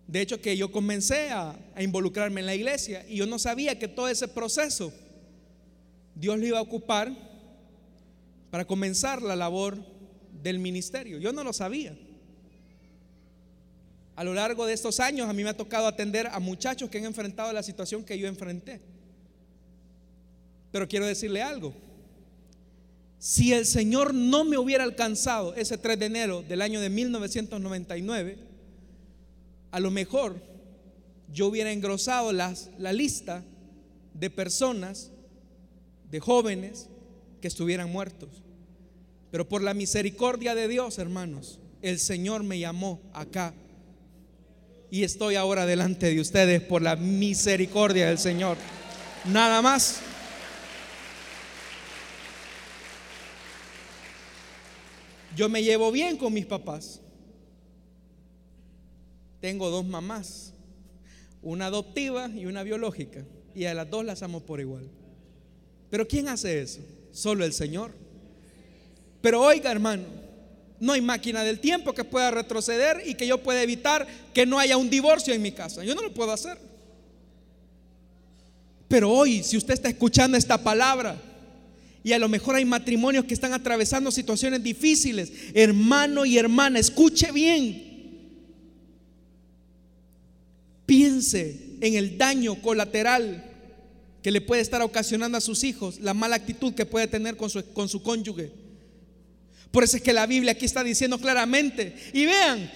De hecho, que yo comencé a, involucrarme en la iglesia y yo no sabía que todo ese proceso Dios lo iba a ocupar para comenzar la labor del ministerio. Yo no lo sabía. A lo largo de estos años a mí me ha tocado atender a muchachos que han enfrentado la situación que yo enfrenté. Pero quiero decirle algo. Si el Señor no me hubiera alcanzado ese 3 de enero del año de 1999, a lo mejor yo hubiera engrosado la lista de personas, de jóvenes que estuvieran muertos. Pero por la misericordia de Dios, hermanos, el Señor me llamó acá. Y estoy ahora delante de ustedes por la misericordia del Señor. Nada más. Yo me llevo bien con mis papás. Tengo dos mamás, una adoptiva y una biológica, y a las dos las amo por igual. Pero ¿quién hace eso? Solo el Señor. Pero oiga, hermano, no hay máquina del tiempo que pueda retroceder y que yo pueda evitar que no haya un divorcio en mi casa. Yo no lo puedo hacer. Pero hoy, si usted está escuchando esta palabra, y a lo mejor hay matrimonios que están atravesando situaciones difíciles, hermano y hermana, escuche bien. Piense en el daño colateral que le puede estar ocasionando a sus hijos, la mala actitud que puede tener con su, con su cónyuge. Por eso es que la Biblia aquí está diciendo claramente. Y vean,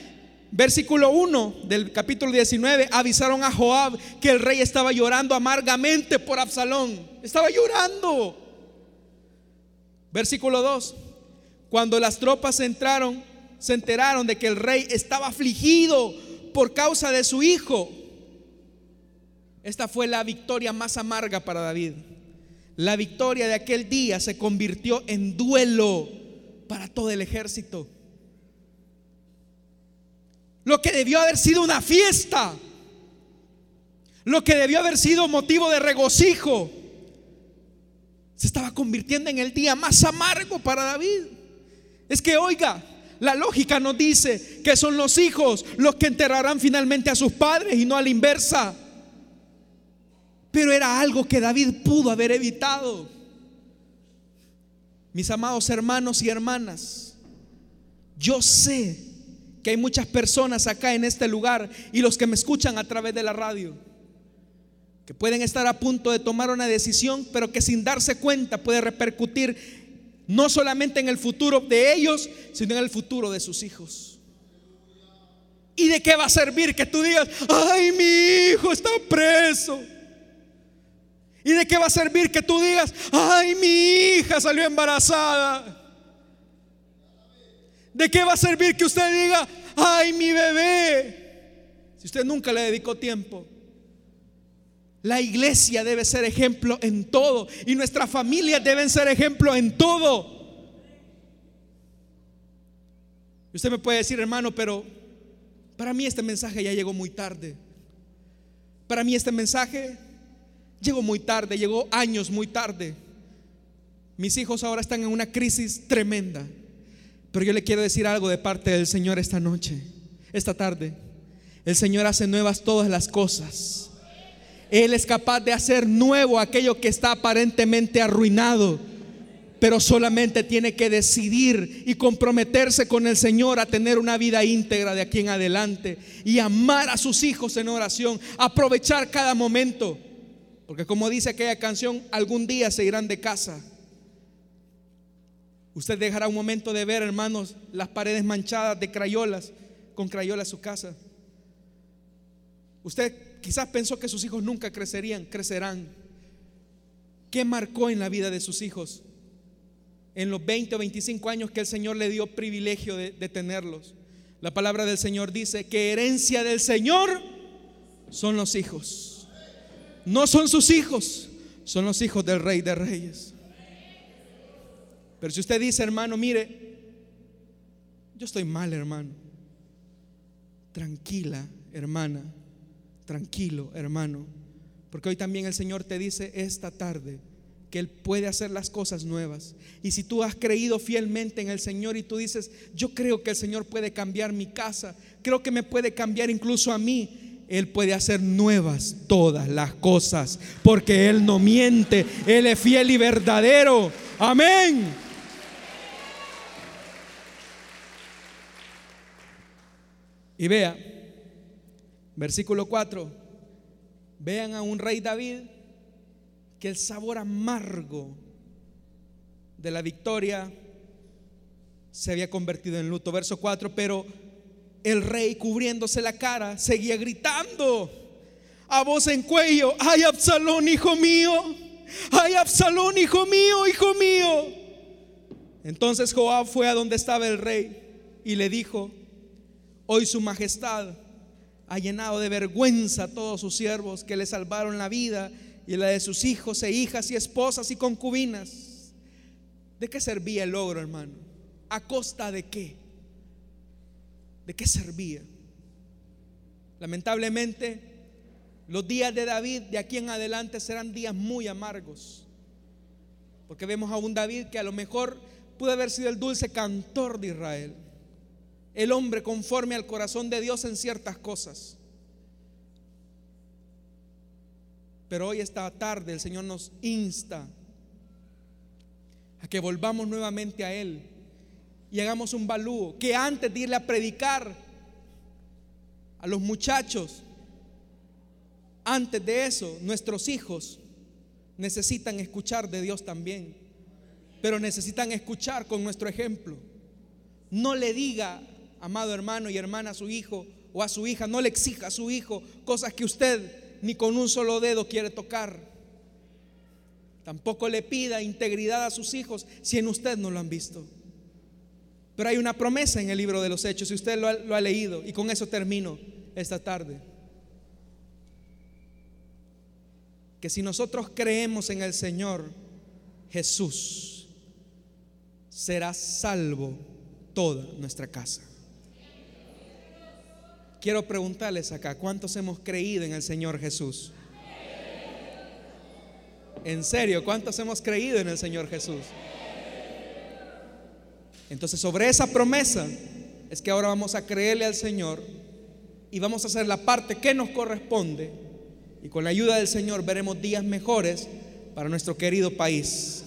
versículo 1 del capítulo 19, avisaron a Joab que el rey estaba llorando amargamente por Absalón. Estaba llorando. Versículo 2, cuando las tropas entraron, se enteraron de que el rey estaba afligido por causa de su hijo. Esta fue la victoria más amarga para David. La victoria de aquel día se convirtió en duelo para todo el ejército. Lo que debió haber sido una fiesta, lo que debió haber sido motivo de regocijo, se estaba convirtiendo en el día más amargo para David. Es que, oiga, la lógica nos dice que son los hijos los que enterrarán finalmente a sus padres y no a la inversa. Pero era algo que David pudo haber evitado. Mis amados hermanos y hermanas, yo sé que hay muchas personas acá en este lugar y los que me escuchan a través de la radio, que pueden estar a punto de tomar una decisión, pero que sin darse cuenta puede repercutir no solamente en el futuro de ellos, sino en el futuro de sus hijos. ¿Y de qué va a servir que tú digas, ay, mi hijo está preso? ¿Y de qué va a servir que tú digas, ay, mi hija salió embarazada? ¿De qué va a servir que usted diga, ay, mi bebé? Si usted nunca le dedicó tiempo. La iglesia debe ser ejemplo en todo y nuestras familias deben ser ejemplo en todo. Usted me puede decir, hermano, pero para mí este mensaje ya llegó muy tarde. Para mí este mensaje Llegó muy tarde, llegó años muy tarde. Mis hijos ahora están en una crisis tremenda. Pero yo le quiero decir algo de parte del Señor esta noche, esta tarde. El Señor hace nuevas todas las cosas. Él es capaz de hacer nuevo aquello que está aparentemente arruinado. Pero solamente tiene que decidir y comprometerse con el Señor a tener una vida íntegra de aquí en adelante y amar a sus hijos en oración, aprovechar cada momento. Porque como dice aquella canción, algún día se irán de casa. Usted dejará un momento de ver, hermanos, las paredes manchadas de crayolas, con crayolas su casa. Usted quizás pensó que sus hijos nunca crecerían, crecerán. ¿Qué marcó en la vida de sus hijos? En los 20 o 25 años que el Señor le dio privilegio de, de tenerlos. La palabra del Señor dice que herencia del Señor son los hijos. No son sus hijos, son los hijos del Rey de Reyes. Pero si usted dice, hermano, mire, yo estoy mal, hermano. Tranquila, hermana. Tranquilo, hermano. Porque hoy también el Señor te dice esta tarde que Él puede hacer las cosas nuevas. Y si tú has creído fielmente en el Señor y tú dices, yo creo que el Señor puede cambiar mi casa, creo que me puede cambiar incluso a mí, Él puede hacer nuevas todas las cosas, porque Él no miente, Él es fiel y verdadero. Amén. Y vea, versículo 4, vean a un rey David que el sabor amargo de la victoria se había convertido en luto. Verso 4, pero el rey cubriéndose la cara seguía gritando a voz en cuello, ay Absalón, hijo mío, ay Absalón, hijo mío, hijo mío. Entonces Joab fue a donde estaba el rey y le dijo, Hoy su majestad ha llenado de vergüenza a todos sus siervos que le salvaron la vida y la de sus hijos e hijas y esposas y concubinas. ¿De qué servía el logro, hermano? ¿A costa de qué? ¿De qué servía? Lamentablemente, los días de David de aquí en adelante serán días muy amargos. Porque vemos a un David que a lo mejor pudo haber sido el dulce cantor de Israel el hombre conforme al corazón de Dios en ciertas cosas. Pero hoy esta tarde el Señor nos insta a que volvamos nuevamente a Él y hagamos un balúo, que antes de irle a predicar a los muchachos, antes de eso, nuestros hijos necesitan escuchar de Dios también, pero necesitan escuchar con nuestro ejemplo. No le diga amado hermano y hermana, a su hijo o a su hija, no le exija a su hijo cosas que usted ni con un solo dedo quiere tocar. Tampoco le pida integridad a sus hijos si en usted no lo han visto. Pero hay una promesa en el libro de los Hechos, si usted lo ha, lo ha leído, y con eso termino esta tarde. Que si nosotros creemos en el Señor Jesús, será salvo toda nuestra casa. Quiero preguntarles acá, ¿cuántos hemos creído en el Señor Jesús? En serio, ¿cuántos hemos creído en el Señor Jesús? Entonces, sobre esa promesa es que ahora vamos a creerle al Señor y vamos a hacer la parte que nos corresponde. Y con la ayuda del Señor veremos días mejores para nuestro querido país.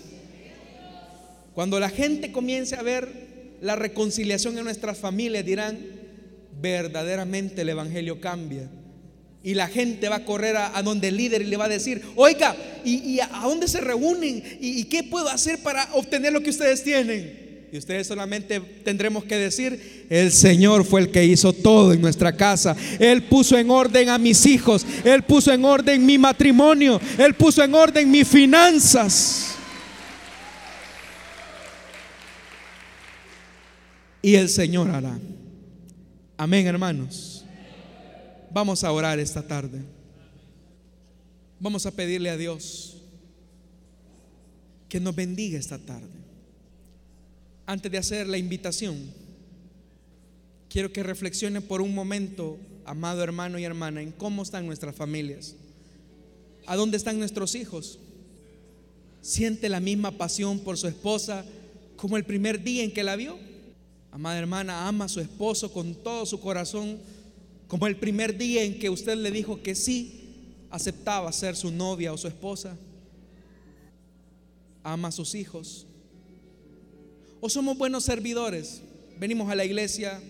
Cuando la gente comience a ver la reconciliación en nuestras familias, dirán, verdaderamente el Evangelio cambia. Y la gente va a correr a, donde el líder y le va a decir, oiga, ¿y, a dónde se reúnen? ¿Y, qué puedo hacer para obtener lo que ustedes tienen? Y ustedes solamente tendremos que decir, el Señor fue el que hizo todo en nuestra casa. Él puso en orden a mis hijos, Él puso en orden mi matrimonio, Él puso en orden mis finanzas. Y el Señor hará. Amén, hermanos. Vamos a orar esta tarde. Vamos a pedirle a Dios que nos bendiga esta tarde. Antes de hacer la invitación, quiero que reflexione por un momento, amado hermano y hermana, en cómo están nuestras familias. ¿A dónde están nuestros hijos? ¿Siente la misma pasión por su esposa como el primer día en que la vio? Amada hermana, ama a su esposo con todo su corazón, como el primer día en que usted le dijo que sí aceptaba ser su novia o su esposa. Ama a sus hijos. Somos buenos servidores. Venimos a la iglesia,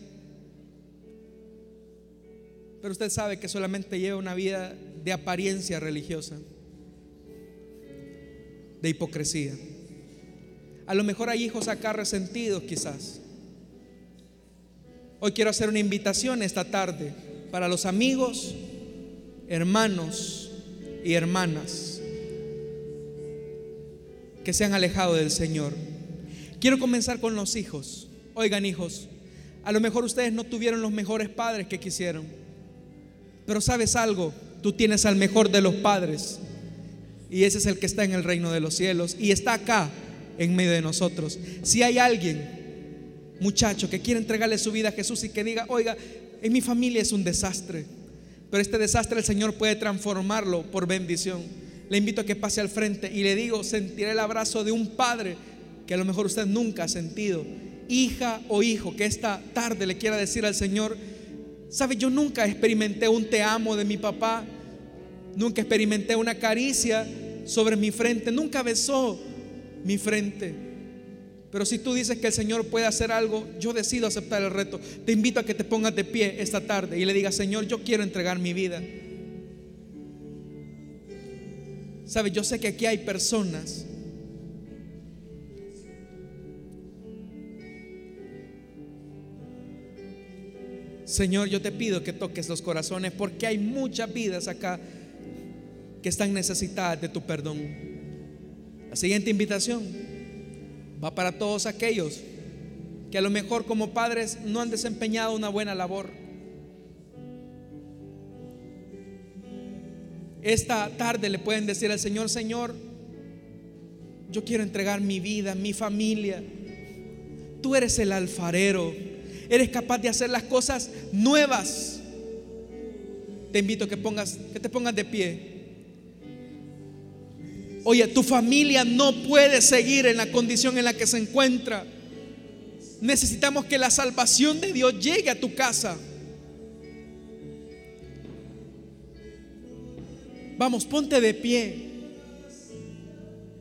pero usted sabe que solamente lleva una vida de apariencia religiosa, de hipocresía. A lo mejor hay hijos acá resentidos quizás Hoy quiero hacer una invitación esta tarde para los amigos hermanos y hermanas que se han alejado del Señor. Quiero comenzar con los hijos. Oigan hijos, a lo mejor ustedes no tuvieron los mejores padres que quisieron, pero sabes algo, tú tienes al mejor de los padres y ese es el que está en el reino de los cielos y está acá en medio de nosotros. Si hay alguien, muchacho, que quiere entregarle su vida a Jesús y que diga, oiga, en mi familia es un desastre, pero este desastre el Señor puede transformarlo por bendición. Le invito a que pase al frente y le digo, sentiré el abrazo de un padre que a lo mejor usted nunca ha sentido. Hija o hijo que esta tarde le quiera decir al Señor, sabe, yo nunca experimenté un te amo de mi papá, nunca experimenté una caricia sobre mi frente, nunca besó mi frente. Pero si tú dices que el Señor puede hacer algo, yo decido aceptar el reto. Te invito a que te pongas de pie esta tarde y le digas, Señor, yo quiero entregar mi vida. Sabe, yo sé que aquí hay personas Señor, yo te pido que toques los corazones porque hay muchas vidas acá que están necesitadas de tu perdón. La siguiente invitación va para todos aquellos que a lo mejor como padres no han desempeñado una buena labor. Esta tarde le pueden decir al Señor, Señor, yo quiero entregar mi vida, mi familia. Tú eres el alfarero, eres capaz de hacer las cosas nuevas. Te invito a que pongas, que te pongas de pie. Oye, tu familia no puede seguir en la condición en la que se encuentra. Necesitamos que la salvación de Dios llegue a tu casa. Vamos, ponte de pie.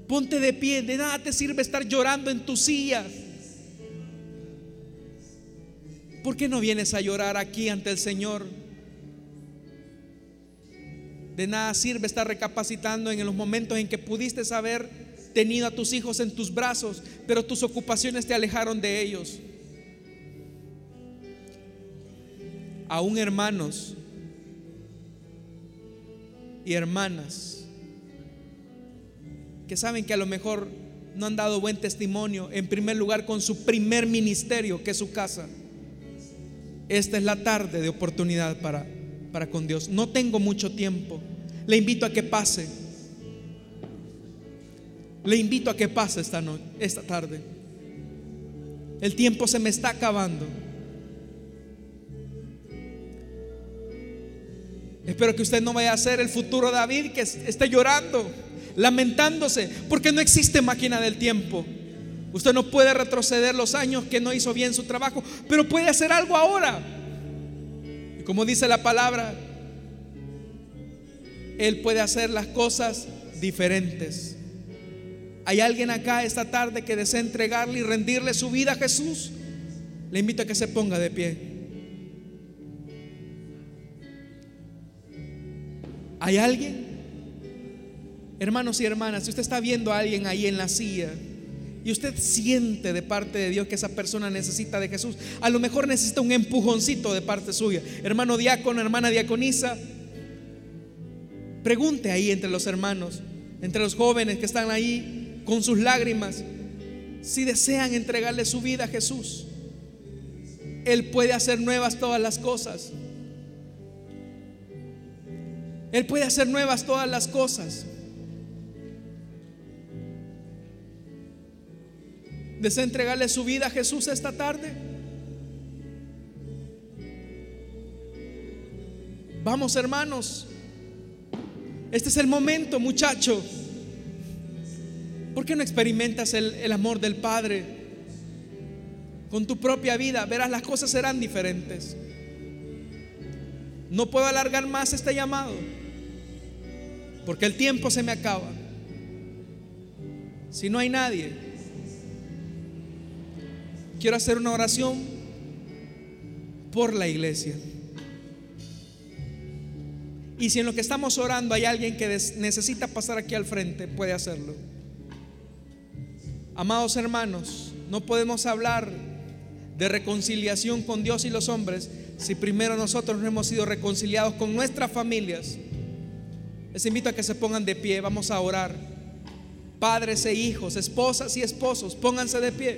Ponte de pie. De nada te sirve estar llorando en tu silla. ¿Por qué no vienes a llorar aquí ante el Señor? De nada sirve estar recapacitando en los momentos en que pudiste haber tenido a tus hijos en tus brazos, pero tus ocupaciones te alejaron de ellos. Aún hermanos y hermanas que saben que a lo mejor no han dado buen testimonio, en primer lugar con su primer ministerio, que es su casa. Esta es la tarde de oportunidad para para con Dios. No tengo mucho tiempo. Le invito a que pase. Le invito a que pase esta, noche, esta tarde. El tiempo se me está acabando. Espero que usted no vaya a ser el futuro David que esté llorando, lamentándose, porque no existe máquina del tiempo. Usted no puede retroceder los años que no hizo bien su trabajo, pero puede hacer algo ahora. Como dice la palabra, Él puede hacer las cosas diferentes. ¿Hay alguien acá esta tarde que desea entregarle y rendirle su vida a Jesús? Le invito a que se ponga de pie. ¿Hay alguien? Hermanos y hermanas, si usted está viendo a alguien ahí en la silla, y usted siente de parte de Dios que esa persona necesita de Jesús, a lo mejor necesita un empujoncito de parte suya. Hermano diácono, hermana diaconisa, pregunte ahí entre los hermanos, entre los jóvenes que están ahí con sus lágrimas, si desean entregarle su vida a Jesús. Él puede hacer nuevas todas las cosas. Él puede hacer nuevas todas las cosas. ¿Desea entregarle su vida a Jesús esta tarde? Vamos hermanos, este es el momento muchacho. ¿Por qué no experimentas el, el amor del Padre con tu propia vida? Verás, las cosas serán diferentes. No puedo alargar más este llamado, porque el tiempo se me acaba. Si no hay nadie, quiero hacer una oración por la iglesia. Y si en lo que estamos orando hay alguien que necesita pasar aquí al frente, puede hacerlo. Amados hermanos, no podemos hablar de reconciliación con Dios y los hombres si primero nosotros no hemos sido reconciliados con nuestras familias Les invito a que se pongan de pie, vamos a orar. Padres e hijos, esposas y esposos, pónganse de pie.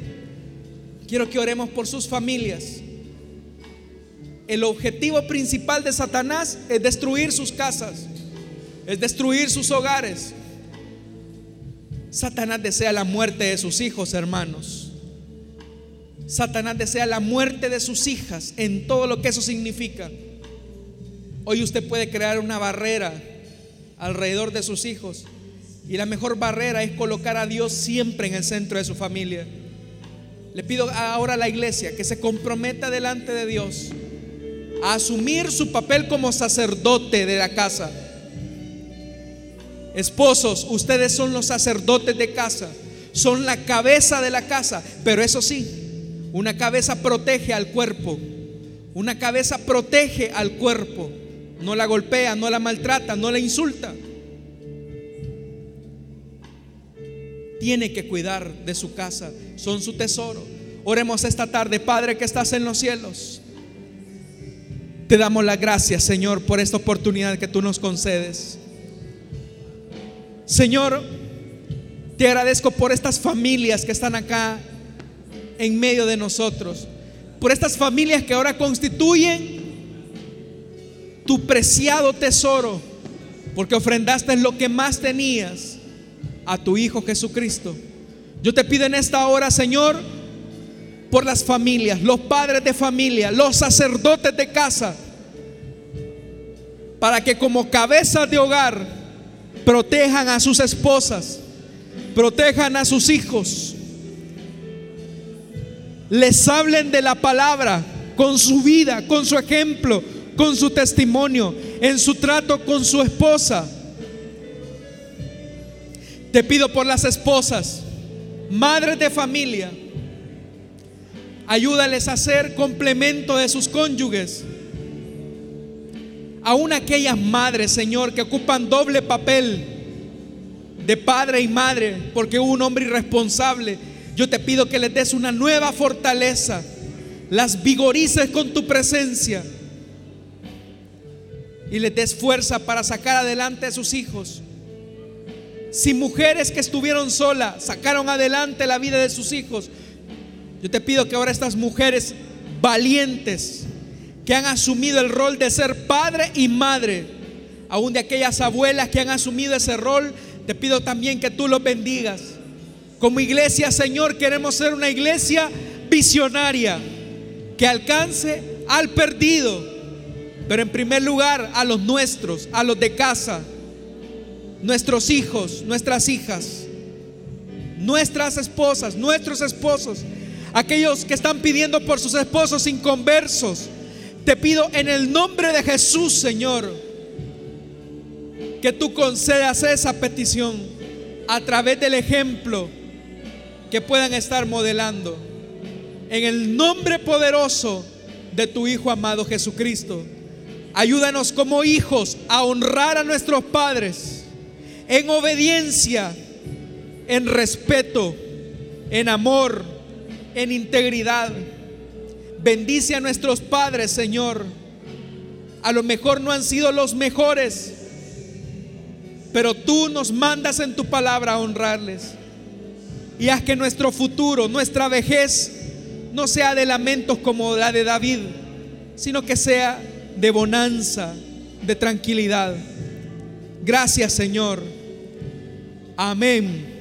Quiero que oremos por sus familias. El objetivo principal de Satanás es destruir sus casas, es destruir sus hogares. Satanás desea la muerte de sus hijos, hermanos. Satanás desea la muerte de sus hijas en todo lo que eso significa. Hoy usted puede crear una barrera alrededor de sus hijos. Y la mejor barrera es colocar a Dios siempre en el centro de su familia. Le pido ahora a la iglesia que se comprometa delante de Dios a asumir su papel como sacerdote de la casa. Esposos, ustedes son los sacerdotes de casa, son la cabeza de la casa, pero eso sí, una cabeza protege al cuerpo. Una cabeza protege al cuerpo. No la golpea, no la maltrata, no la insulta. Tiene que cuidar de su casa. Son su tesoro. Oremos esta tarde, Padre que estás en los cielos. Te damos las gracias, Señor, por esta oportunidad que tú nos concedes. Señor, te agradezco por estas familias que están acá en medio de nosotros, por estas familias que ahora constituyen tu preciado tesoro, porque ofrendaste lo que más tenías a tu Hijo Jesucristo. Yo te pido en esta hora, Señor, por las familias, los padres de familia, los sacerdotes de casa, para que como cabezas de hogar protejan a sus esposas, protejan a sus hijos, les hablen de la palabra con su vida, con su ejemplo, con su testimonio, en su trato con su esposa. Te pido por las esposas, madres de familia, ayúdales a ser complemento de sus cónyuges. Aún aquellas madres, Señor, que ocupan doble papel de padre y madre, porque un hombre irresponsable yo te pido que les des una nueva fortaleza, las vigorices con tu presencia y les des fuerza para sacar adelante a sus hijos. Si mujeres que estuvieron solas sacaron adelante la vida de sus hijos, yo te pido que ahora estas mujeres valientes que han asumido el rol de ser padre y madre, aún de aquellas abuelas que han asumido ese rol, te pido también que tú los bendigas. Como iglesia, Señor, queremos ser una iglesia visionaria que alcance al perdido, pero en primer lugar a los nuestros, a los de casa, nuestros hijos, nuestras hijas, nuestras esposas, nuestros esposos, aquellos que están pidiendo por sus esposos inconversos. Te pido en el nombre de Jesús, Señor, que tú concedas esa petición a través del ejemplo que puedan estar modelando. En el nombre poderoso de tu Hijo amado Jesucristo. Ayúdanos como hijos a honrar a nuestros padres en obediencia, en respeto, en amor, en integridad. Bendice a nuestros padres, Señor. A lo mejor no han sido los mejores, pero tú nos mandas en tu palabra a honrarles y haz que nuestro futuro, nuestra vejez, no sea de lamentos como la de David, sino que sea de bonanza, de tranquilidad. Gracias Señor. Amén.